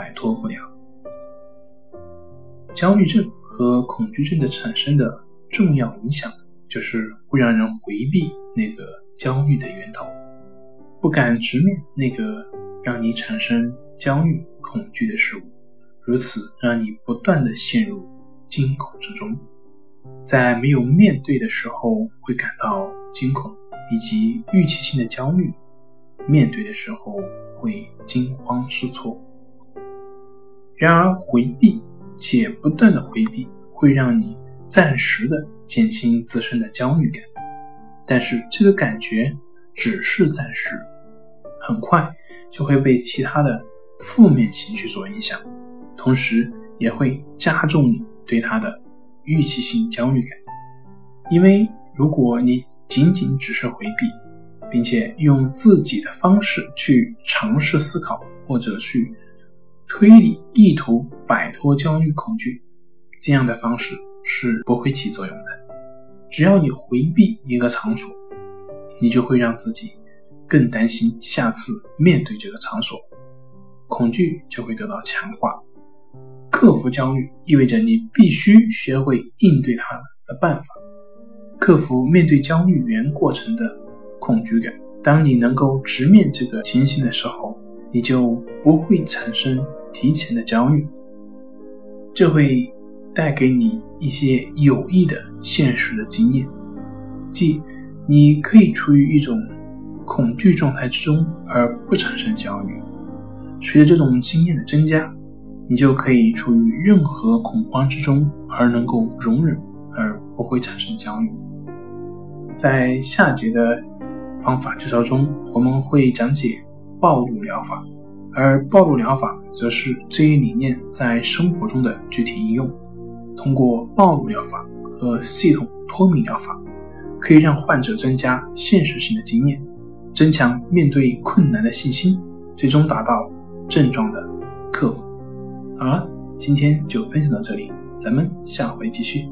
摆脱不了？焦虑症和恐惧症的产生的重要影响，就是会让人回避那个焦虑的源头，不敢直面那个让你产生焦虑、恐惧的事物，如此让你不断的陷入惊恐之中，在没有面对的时候会感到惊恐。以及预期性的焦虑，面对的时候会惊慌失措。然而，回避且不断的回避会让你暂时的减轻自身的焦虑感，但是这个感觉只是暂时，很快就会被其他的负面情绪所影响，同时也会加重你对它的预期性焦虑感，因为。如果你仅仅只是回避，并且用自己的方式去尝试思考或者去推理，意图摆脱焦虑恐惧，这样的方式是不会起作用的。只要你回避一个场所，你就会让自己更担心下次面对这个场所，恐惧就会得到强化。克服焦虑意味着你必须学会应对它的办法。克服面对焦虑源过程的恐惧感。当你能够直面这个情形的时候，你就不会产生提前的焦虑。这会带给你一些有益的现实的经验，即你可以处于一种恐惧状态之中而不产生焦虑。随着这种经验的增加，你就可以处于任何恐慌之中而能够容忍，而不会产生焦虑。在下节的方法介绍中，我们会讲解暴露疗法，而暴露疗法则是这一理念在生活中的具体应用。通过暴露疗法和系统脱敏疗法，可以让患者增加现实性的经验，增强面对困难的信心，最终达到症状的克服。好了，今天就分享到这里，咱们下回继续。